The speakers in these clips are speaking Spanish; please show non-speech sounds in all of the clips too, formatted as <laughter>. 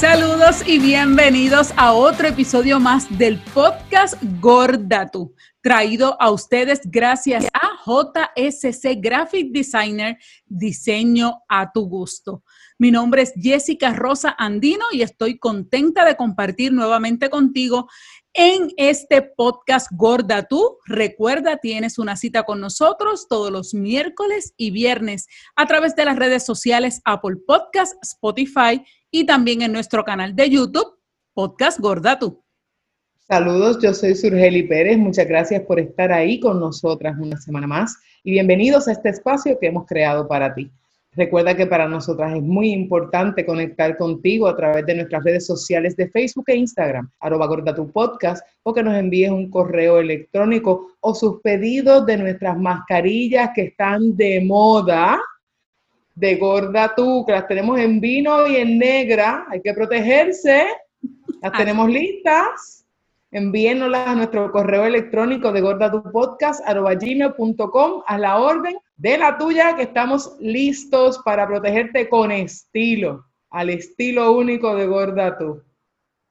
Saludos y bienvenidos a otro episodio más del podcast Gorda Tú, traído a ustedes gracias a JSC Graphic Designer, diseño a tu gusto. Mi nombre es Jessica Rosa Andino y estoy contenta de compartir nuevamente contigo en este podcast Gorda Tú. Recuerda, tienes una cita con nosotros todos los miércoles y viernes a través de las redes sociales Apple Podcast, Spotify y también en nuestro canal de YouTube, Podcast Gorda Tú. Saludos, yo soy Surgeli Pérez. Muchas gracias por estar ahí con nosotras una semana más y bienvenidos a este espacio que hemos creado para ti. Recuerda que para nosotras es muy importante conectar contigo a través de nuestras redes sociales de Facebook e Instagram, arroba gorda tu podcast, o que nos envíes un correo electrónico o sus pedidos de nuestras mascarillas que están de moda, de gorda tú, que las tenemos en vino y en negra, hay que protegerse, las tenemos listas. Envíenoslas a nuestro correo electrónico de gordatupodcast.com a la orden de la tuya que estamos listos para protegerte con estilo, al estilo único de Gorda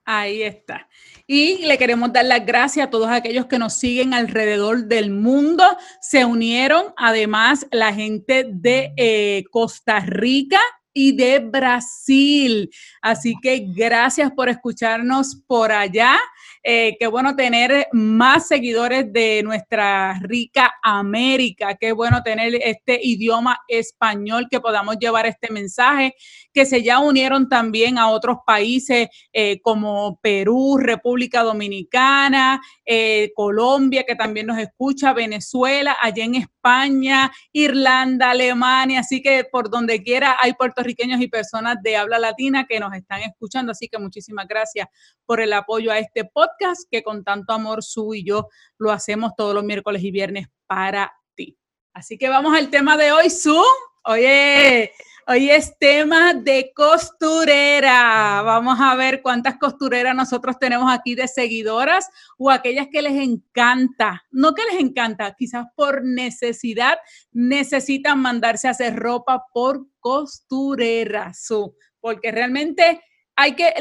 Ahí está. Y le queremos dar las gracias a todos aquellos que nos siguen alrededor del mundo. Se unieron además la gente de eh, Costa Rica, y de Brasil. Así que gracias por escucharnos por allá. Eh, qué bueno tener más seguidores de nuestra rica América. Qué bueno tener este idioma español que podamos llevar este mensaje, que se ya unieron también a otros países eh, como Perú, República Dominicana, eh, Colombia, que también nos escucha, Venezuela, allá en España, Irlanda, Alemania. Así que por donde quiera hay puertorriqueños y personas de habla latina que nos están escuchando. Así que muchísimas gracias por el apoyo a este podcast que con tanto amor su y yo lo hacemos todos los miércoles y viernes para ti. Así que vamos al tema de hoy, Su. Oye, hoy es tema de costurera. Vamos a ver cuántas costureras nosotros tenemos aquí de seguidoras o aquellas que les encanta, no que les encanta, quizás por necesidad necesitan mandarse a hacer ropa por costurera, Su, porque realmente hay que,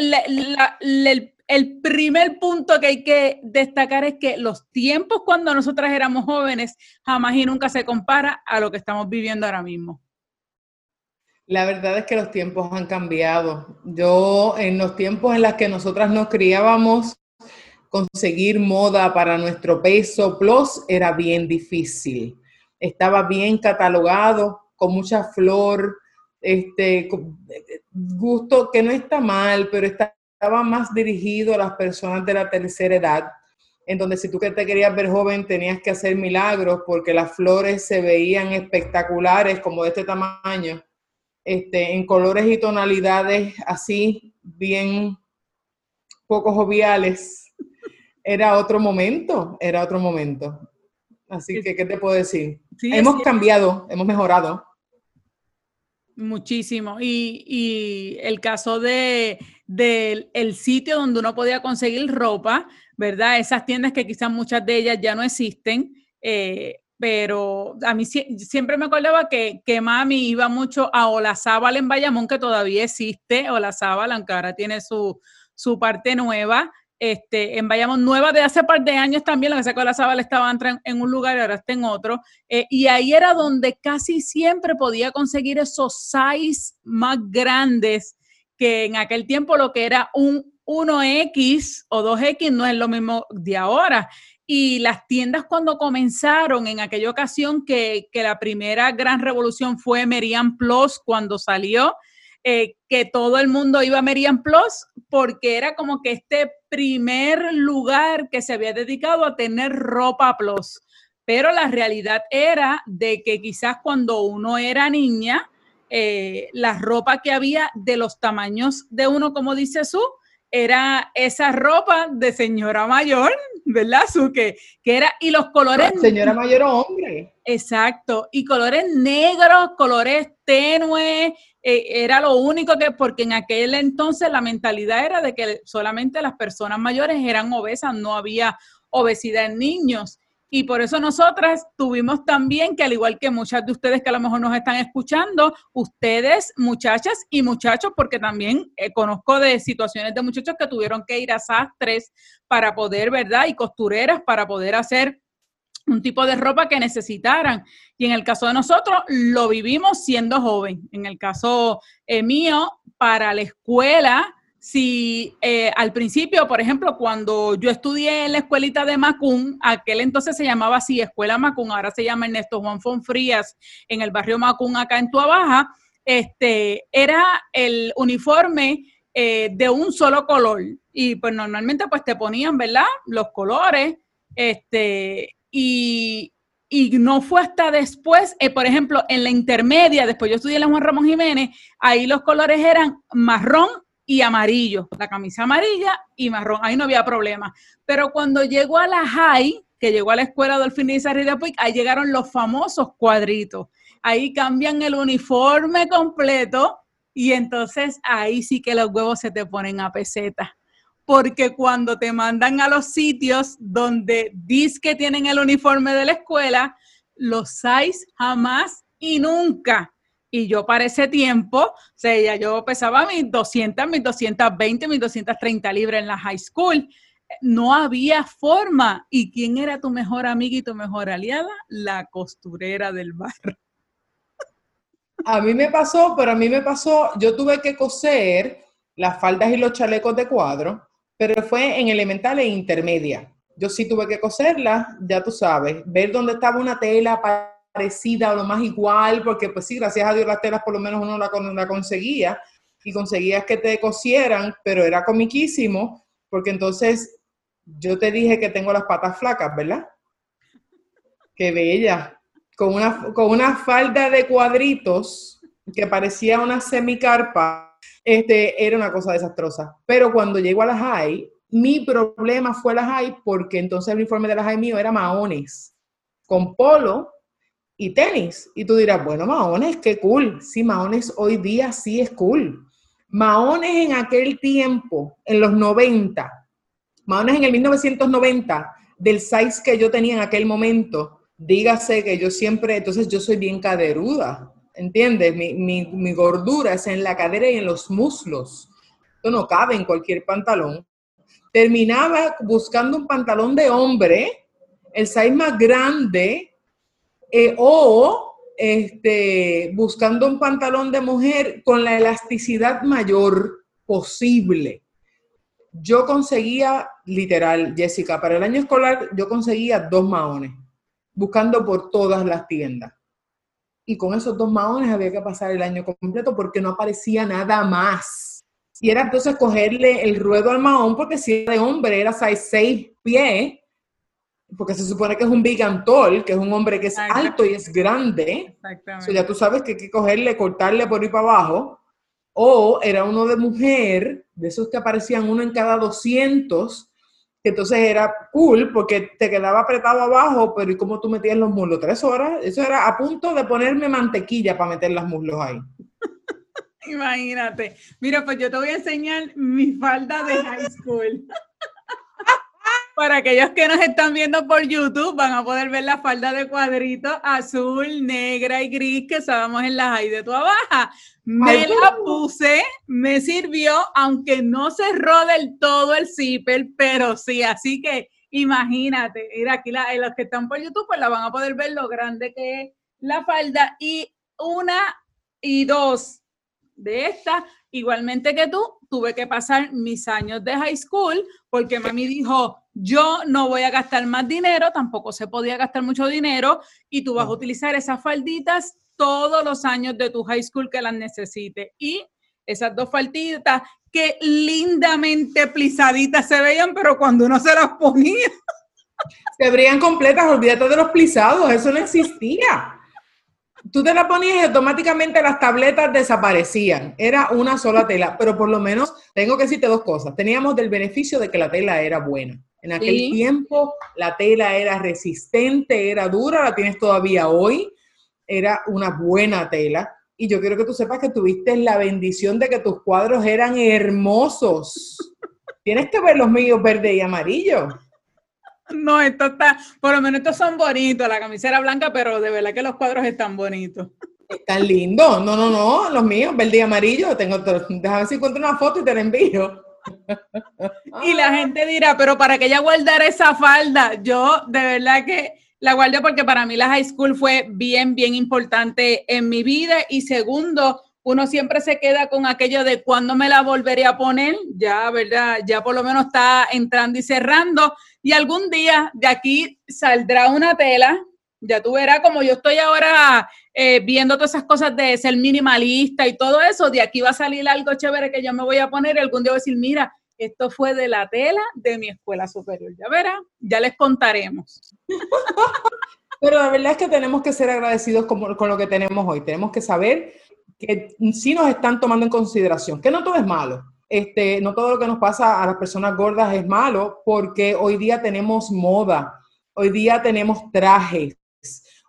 el primer punto que hay que destacar es que los tiempos cuando nosotras éramos jóvenes jamás y nunca se compara a lo que estamos viviendo ahora mismo. La verdad es que los tiempos han cambiado. Yo en los tiempos en los que nosotras nos criábamos, conseguir moda para nuestro peso plus era bien difícil. Estaba bien catalogado, con mucha flor, este gusto que no está mal, pero estaba más dirigido a las personas de la tercera edad, en donde si tú que te querías ver joven tenías que hacer milagros porque las flores se veían espectaculares como de este tamaño, este, en colores y tonalidades así bien poco joviales. Era otro momento, era otro momento. Así que, ¿qué te puedo decir? hemos cambiado, hemos mejorado. Muchísimo. Y, y el caso de del el sitio donde uno podía conseguir ropa, ¿verdad? Esas tiendas que quizás muchas de ellas ya no existen, eh, pero a mí siempre me acordaba que, que mami iba mucho a Olazábal en Bayamón, que todavía existe, Olazábal, aunque ahora tiene su, su parte nueva, este, en Bayamón Nueva de hace par de años también, lo que sé que Olazábal estaba en un lugar y ahora está en otro, eh, y ahí era donde casi siempre podía conseguir esos size más grandes que en aquel tiempo lo que era un 1X o 2X no es lo mismo de ahora. Y las tiendas cuando comenzaron, en aquella ocasión que, la primera gran revolución fue Merian Plus cuando salió, eh, que todo el mundo iba a Merian Plus porque era como que este primer lugar que se había dedicado a tener ropa Plus. Pero la realidad era de que quizás cuando uno era niña, eh, la ropa que había de los tamaños de uno, como dice su, era esa ropa de señora mayor, ¿verdad, Su? Que, era, y los colores... Señora mayor o hombre. Exacto, y colores negros, colores tenues, eh, era lo único que, porque en aquel entonces la mentalidad era de que solamente las personas mayores eran obesas, no había obesidad en niños. Y por eso nosotras tuvimos también que, al igual que muchas de ustedes que a lo mejor nos están escuchando, ustedes, muchachas y muchachos, porque también eh, conozco de situaciones de muchachos que tuvieron que ir a sastres para poder, ¿verdad? Y costureras para poder hacer un tipo de ropa que necesitaran. Y en el caso de nosotros, lo vivimos siendo joven. En el caso eh, mío, para la escuela, si eh, al principio, por ejemplo, cuando yo estudié en la escuelita de Macún, aquel entonces se llamaba así, Escuela Macún, ahora se llama Ernesto Juan Fonfrías, en el barrio Macún, acá en Tuabaja, este, era el uniforme eh, de un solo color. Y pues normalmente pues te ponían, ¿verdad? Los colores, este, y, no fue hasta después, eh, por ejemplo, en la intermedia, después yo estudié en la Juan Ramón Jiménez, ahí los colores eran marrón y amarillo, la camisa amarilla y marrón, ahí no había problema. Pero cuando llegó a la high, que llegó a la escuela del fin de Puig, ahí llegaron los famosos cuadritos. Ahí cambian el uniforme completo y entonces ahí sí que los huevos se te ponen a peseta porque cuando te mandan a los sitios donde dice que tienen el uniforme de la escuela, los size jamás y nunca. Y yo para ese tiempo, o sea, ya yo pesaba mis 200, mis 220, mis 230 libras en la high school. No había forma. ¿Y quién era tu mejor amiga y tu mejor aliada? La costurera del barrio. A mí me pasó, pero a mí me pasó, yo tuve que coser las faldas y los chalecos de cuadro pero fue en elemental e intermedia. Yo sí tuve que coserla, ya tú sabes, ver dónde estaba una tela parecida o lo más igual, porque pues sí, gracias a Dios las telas por lo menos uno la, la conseguía y conseguías que te cosieran, pero era comiquísimo, porque entonces yo te dije que tengo las patas flacas, ¿verdad? Qué bella. Con una, con una falda de cuadritos que parecía una semicarpa este, era una cosa desastrosa. Pero cuando llego a la high, mi problema fue la high porque entonces el uniforme de la high mío era maones, con polo y tenis. Y tú dirás, bueno, maones, qué cool. Sí, maones hoy día sí es cool. Maones en aquel tiempo, en los 90, maones en el 1990, del size que yo tenía en aquel momento, dígase que yo siempre, entonces yo soy bien caderuda. ¿entiendes? Mi, gordura es en la cadera y en los muslos. Esto no cabe en cualquier pantalón. Terminaba buscando un pantalón de hombre, el size más grande, eh, o este, buscando un pantalón de mujer con la elasticidad mayor posible. Yo conseguía, literal, Jessica, para el año escolar yo conseguía dos maones, buscando por todas las tiendas y con esos dos maones había que pasar el año completo porque no aparecía nada más. Y era entonces cogerle el ruedo al maón, porque si era de hombre era 6 pies, porque se supone que es un big tall, que es un hombre que es alto y es grande. Exactamente. ya tú sabes que hay que cogerle, cortarle por ahí para abajo. O era uno de mujer, de esos que aparecían uno en cada 200, entonces era cool porque te quedaba apretado abajo, pero ¿y cómo tú metías los muslos? Tres horas. Eso era a punto de ponerme mantequilla para meter los muslos ahí. <laughs> Imagínate. Mira, pues yo te voy a enseñar mi falda de high school. <laughs> Para aquellos que nos están viendo por YouTube, van a poder ver la falda de cuadrito azul, negra y gris que estábamos en la high de tu baja. Me la puse, me sirvió, aunque no cerró del todo el zipper, pero sí, así que imagínate, mira aquí la, los que están por YouTube, pues la van a poder ver lo grande que es la falda. Y una y dos de esta, igualmente que tú, tuve que pasar mis años de high school porque mami dijo, yo no voy a gastar más dinero, tampoco se podía gastar mucho dinero y tú vas a utilizar esas falditas todos los años de tu high school que las necesites. Y esas dos falditas que lindamente plisaditas se veían, pero cuando uno se las ponía... <laughs> Se veían completas, olvídate de los plisados, eso no existía tú te la ponías y automáticamente las tabletas desaparecían. Era una sola tela, pero por lo menos tengo que decirte dos cosas. Teníamos del beneficio de que la tela era buena. En aquel tiempo la tela era resistente, era dura, la tienes todavía hoy. Era una buena tela. Y yo quiero que tú sepas que tuviste la bendición de que tus cuadros eran hermosos. <laughs> Tienes que ver los míos verde y amarillo. No, esto está, por lo menos estos son bonitos, la camisera blanca, pero de verdad que los cuadros están bonitos. Están lindos. No, no, no, los míos, verde y amarillo. Tengo, déjame ver si encuentro una foto y te la envío. <laughs> Y la gente dirá, pero ¿para qué ella guardar esa falda? Yo, de verdad que la guardo porque para mí la high school fue bien, bien importante en mi vida. Y segundo, uno siempre se queda con aquello de cuándo me la volveré a poner, ya, ¿verdad? Ya por lo menos está entrando y cerrando. Y algún día de aquí saldrá una tela, ya tú verás como yo estoy ahora eh, viendo todas esas cosas de ser minimalista y todo eso, de aquí va a salir algo chévere que yo me voy a poner y algún día voy a decir, mira, esto fue de la tela de mi escuela superior. Ya verá, ya les contaremos. <laughs> Pero la verdad es que tenemos que ser agradecidos con, con, lo que tenemos hoy. Tenemos que saber que sí nos están tomando en consideración, que no todo es malo. Este, no todo lo que nos pasa a las personas gordas es malo, porque hoy día tenemos moda, hoy día tenemos trajes,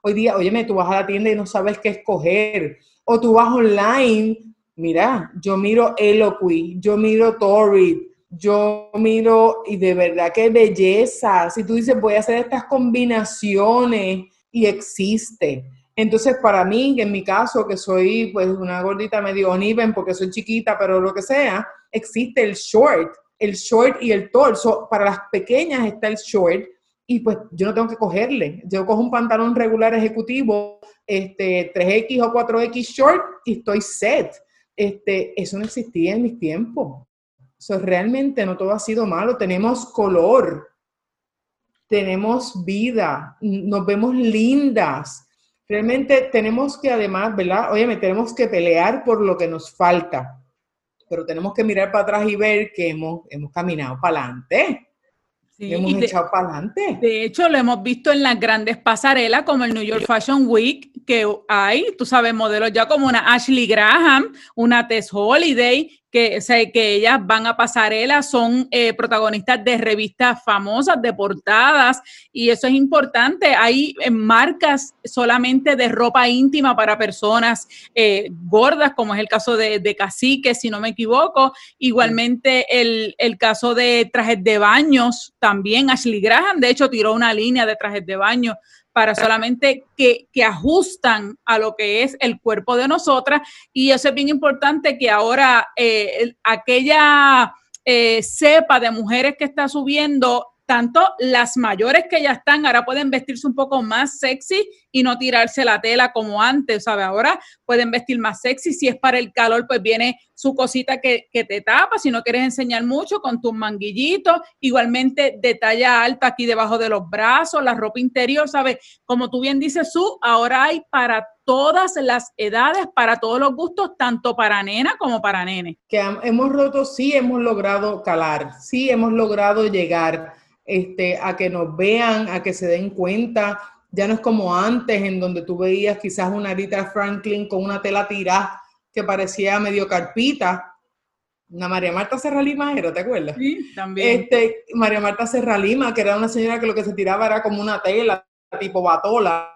hoy día, óyeme, tú vas a la tienda y no sabes qué escoger, o tú vas online, mira, yo miro Eloquy, yo miro Torrid, yo miro y de verdad qué belleza. Si tú dices, voy a hacer estas combinaciones y existe. Entonces, para mí, en mi caso, que soy pues una gordita medio uneven porque soy chiquita, pero lo que sea, existe el short, el short y el torso. Para las pequeñas está el short y pues yo no tengo que cogerle. Yo cojo un pantalón regular ejecutivo, este 3X o 4X short y estoy set. Este, eso no existía en mis tiempos. So, realmente no todo ha sido malo, tenemos color, tenemos vida, nos vemos lindas. Realmente tenemos que además, ¿verdad? Oye, tenemos que pelear por lo que nos falta, pero tenemos que mirar para atrás y ver que hemos, hemos caminado para adelante. Hemos echado para adelante. De hecho, lo hemos visto en las grandes pasarelas como el New York Fashion Week, que hay, tú sabes, modelos ya como una Ashley Graham, una Tess Holiday, que, que ellas van a pasarela, son eh, protagonistas de revistas famosas, de portadas, y eso es importante. Hay eh, marcas solamente de ropa íntima para personas eh, gordas, como es el caso de, de, Cacique, si no me equivoco. Igualmente el, el caso de trajes de baños, también Ashley Graham, de hecho, tiró una línea de trajes de baño para solamente que, que, ajustan a lo que es el cuerpo de nosotras. Y eso es bien importante que ahora eh, aquella eh, cepa de mujeres que está subiendo tanto las mayores que ya están, ahora pueden vestirse un poco más sexy y no tirarse la tela como antes, ¿sabes? Ahora pueden vestir más sexy. Si es para el calor, pues viene su cosita que, te tapa. Si no quieres enseñar mucho, con tus manguillitos. Igualmente de talla alta aquí debajo de los brazos, la ropa interior, ¿sabes? Como tú bien dices, Su, ahora hay para todas las edades, para todos los gustos, tanto para nena como para nene. Que hemos roto, sí hemos logrado calar, sí hemos logrado llegar este, a que nos vean, a que se den cuenta. Ya no es como antes, en donde tú veías quizás una Rita Franklin con una tela tirada que parecía medio carpita. Una María Marta Serralima era, ¿te acuerdas? Sí, también. Este, María Marta Serralima, que era una señora que lo que se tiraba era como una tela, tipo batola.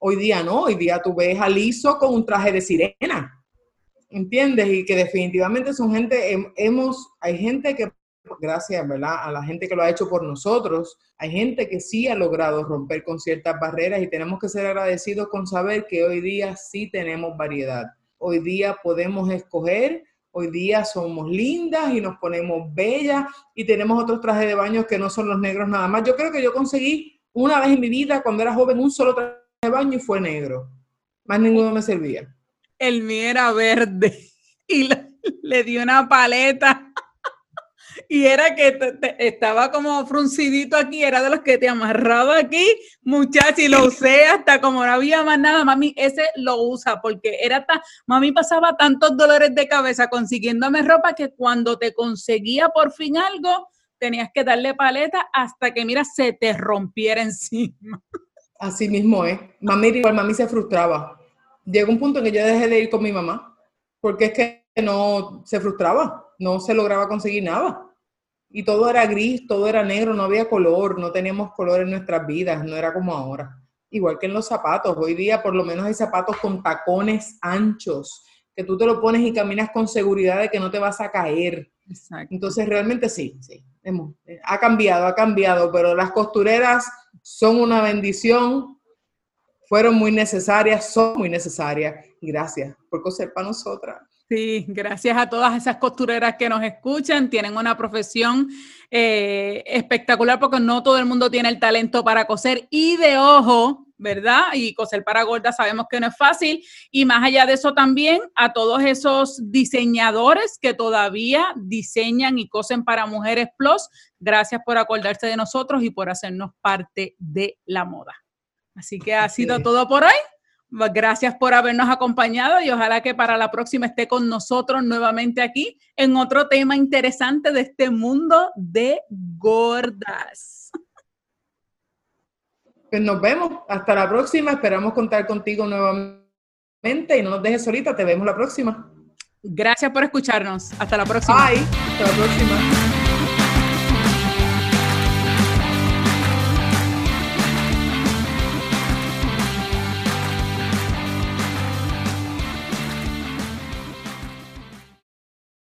Hoy día no, hoy día tú ves a Liso con un traje de sirena. ¿Entiendes? Y que definitivamente son gente, hemos, hay gente que gracias ¿verdad? a la gente que lo ha hecho por nosotros. Hay gente que sí ha logrado romper con ciertas barreras y tenemos que ser agradecidos con saber que hoy día sí tenemos variedad. Hoy día podemos escoger, hoy día somos lindas y nos ponemos bellas y tenemos otros trajes de baño que no son los negros nada más. Yo creo que yo conseguí una vez en mi vida, cuando era joven, un solo traje de baño y fue negro. Más ninguno me servía. El mío era verde <laughs> y le dio una paleta y era que estaba como fruncidito aquí, era de los que te amarraba aquí, muchacha, y lo usé hasta como no había más nada, mami, ese lo usa, porque era tan, mami pasaba tantos dolores de cabeza consiguiéndome ropa que cuando te conseguía por fin algo, tenías que darle paleta hasta que, mira, se te rompiera <laughs> encima. Así mismo es. Mami, igual mami se frustraba. Llegó un punto en que yo dejé de ir con mi mamá, porque es que no se frustraba, no se lograba conseguir nada y todo era gris, todo era negro, no había color, no teníamos color en nuestras vidas, no era como ahora. Igual que en los zapatos, hoy día por lo menos hay zapatos con tacones anchos, que tú te lo pones y caminas con seguridad de que no te vas a caer. Entonces realmente sí, sí, hemos, ha cambiado, ha cambiado, pero las costureras son una bendición, fueron muy necesarias, son muy necesarias. Gracias por coser para nosotras. Sí, gracias a todas esas costureras que nos escuchan. Tienen una profesión eh, espectacular porque no todo el mundo tiene el talento para coser y de ojo, ¿verdad? Y coser para gordas sabemos que no es fácil. Y más allá de eso también a todos esos diseñadores que todavía diseñan y cosen para Mujeres Plus. Gracias por acordarse de nosotros y por hacernos parte de la moda. Así que ha sido todo por hoy. Gracias por habernos acompañado y ojalá que para la próxima esté con nosotros nuevamente aquí en otro tema interesante de este mundo de gordas. Pues nos vemos. Hasta la próxima. Esperamos contar contigo nuevamente y no nos dejes solita. Te vemos la próxima. Gracias por escucharnos. Hasta la próxima. Bye. Hasta la próxima.